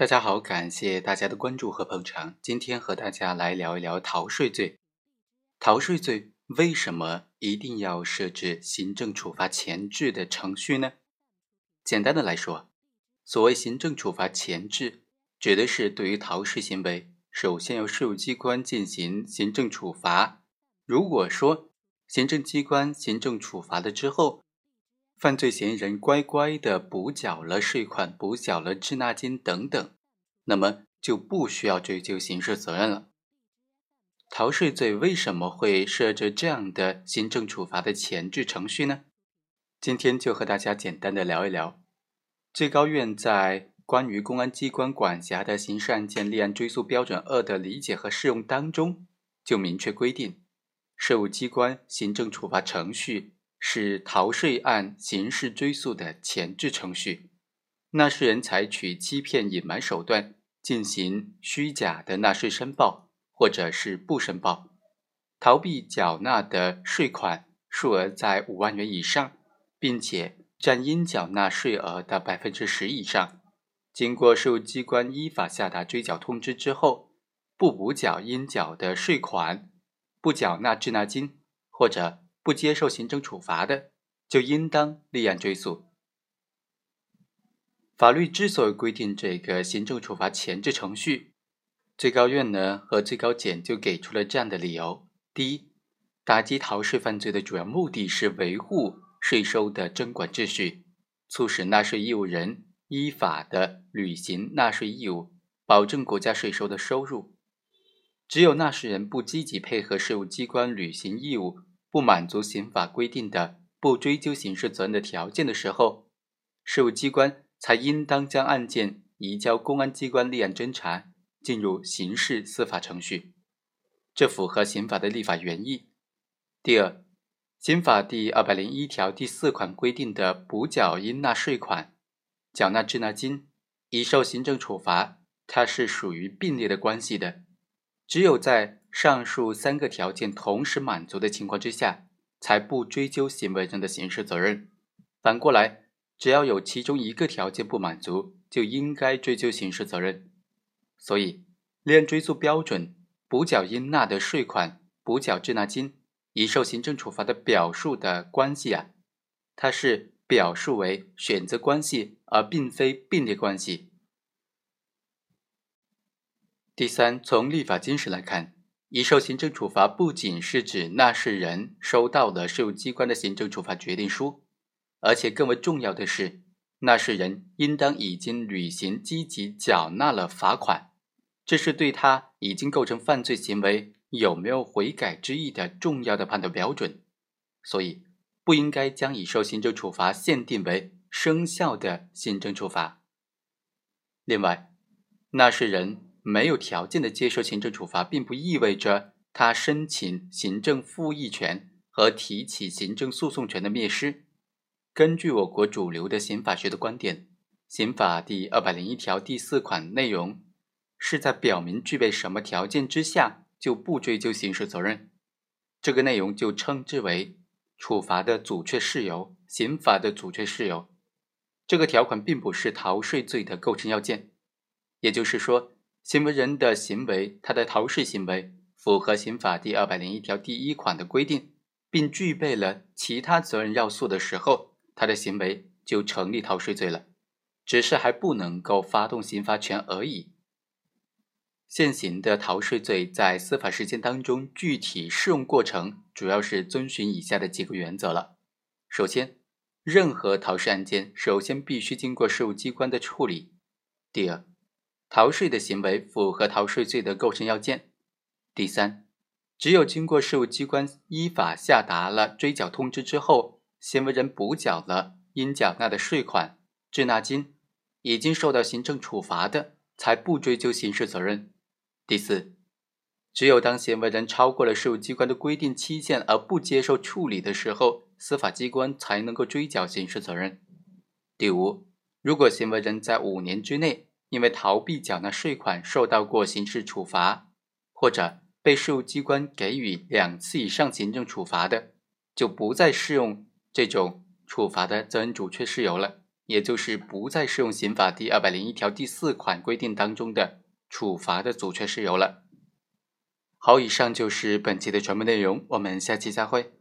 大家好，感谢大家的关注和捧场。今天和大家来聊一聊逃税罪。逃税罪为什么一定要设置行政处罚前置的程序呢？简单的来说，所谓行政处罚前置，指的是对于逃税行为，首先由税务机关进行行政处罚。如果说行政机关行政处罚了之后，犯罪嫌疑人乖乖的补缴了税款、补缴了滞纳金等等，那么就不需要追究刑事责任了。逃税罪为什么会设置这样的行政处罚的前置程序呢？今天就和大家简单的聊一聊。最高院在关于公安机关管辖的刑事案件立案追诉标准二的理解和适用当中，就明确规定，税务机关行政处罚程序。是逃税案刑事追诉的前置程序，纳税人采取欺骗、隐瞒手段进行虚假的纳税申报，或者是不申报，逃避缴纳的税款数额在五万元以上，并且占应缴纳税额的百分之十以上，经过税务机关依法下达追缴通知之后，不补缴应缴的税款，不缴纳滞纳金，或者。不接受行政处罚的，就应当立案追诉。法律之所以规定这个行政处罚前置程序，最高院呢和最高检就给出了这样的理由：第一，打击逃税犯罪的主要目的是维护税收的征管秩序，促使纳税义务人依法的履行纳税义务，保证国家税收的收入。只有纳税人不积极配合税务机关履行义务，不满足刑法规定的不追究刑事责任的条件的时候，税务机关才应当将案件移交公安机关立案侦查，进入刑事司法程序。这符合刑法的立法原意。第二，刑法第二百零一条第四款规定的补缴应纳税款、缴纳滞纳金、已受行政处罚，它是属于并列的关系的。只有在上述三个条件同时满足的情况之下，才不追究行为人的刑事责任。反过来，只要有其中一个条件不满足，就应该追究刑事责任。所以，立案追诉标准补缴应纳的税款、补缴滞纳金、已受行政处罚的表述的关系啊，它是表述为选择关系，而并非并列关系。第三，从立法精神来看，已受行政处罚不仅是指纳税人收到了税务机关的行政处罚决定书，而且更为重要的是，纳税人应当已经履行、积极缴纳了罚款，这是对他已经构成犯罪行为有没有悔改之意的重要的判断标准。所以，不应该将已受行政处罚限定为生效的行政处罚。另外，纳税人。没有条件的接受行政处罚，并不意味着他申请行政复议权和提起行政诉讼权的灭失。根据我国主流的刑法学的观点，刑法第二百零一条第四款内容是在表明具备什么条件之下就不追究刑事责任。这个内容就称之为处罚的阻却事由，刑法的阻却事由。这个条款并不是逃税罪的构成要件，也就是说。行为人的行为，他的逃税行为符合刑法第二百零一条第一款的规定，并具备了其他责任要素的时候，他的行为就成立逃税罪了，只是还不能够发动刑罚权而已。现行的逃税罪在司法实践当中具体适用过程，主要是遵循以下的几个原则了。首先，任何逃税案件首先必须经过税务机关的处理。第二。逃税的行为符合逃税罪的构成要件。第三，只有经过税务机关依法下达了追缴通知之后，行为人补缴了应缴纳的税款、滞纳金，已经受到行政处罚的，才不追究刑事责任。第四，只有当行为人超过了税务机关的规定期限而不接受处理的时候，司法机关才能够追缴刑事责任。第五，如果行为人在五年之内，因为逃避缴纳税款受到过刑事处罚，或者被税务机关给予两次以上行政处罚的，就不再适用这种处罚的责任阻却事由了，也就是不再适用刑法第二百零一条第四款规定当中的处罚的阻却事由了。好，以上就是本期的全部内容，我们下期再会。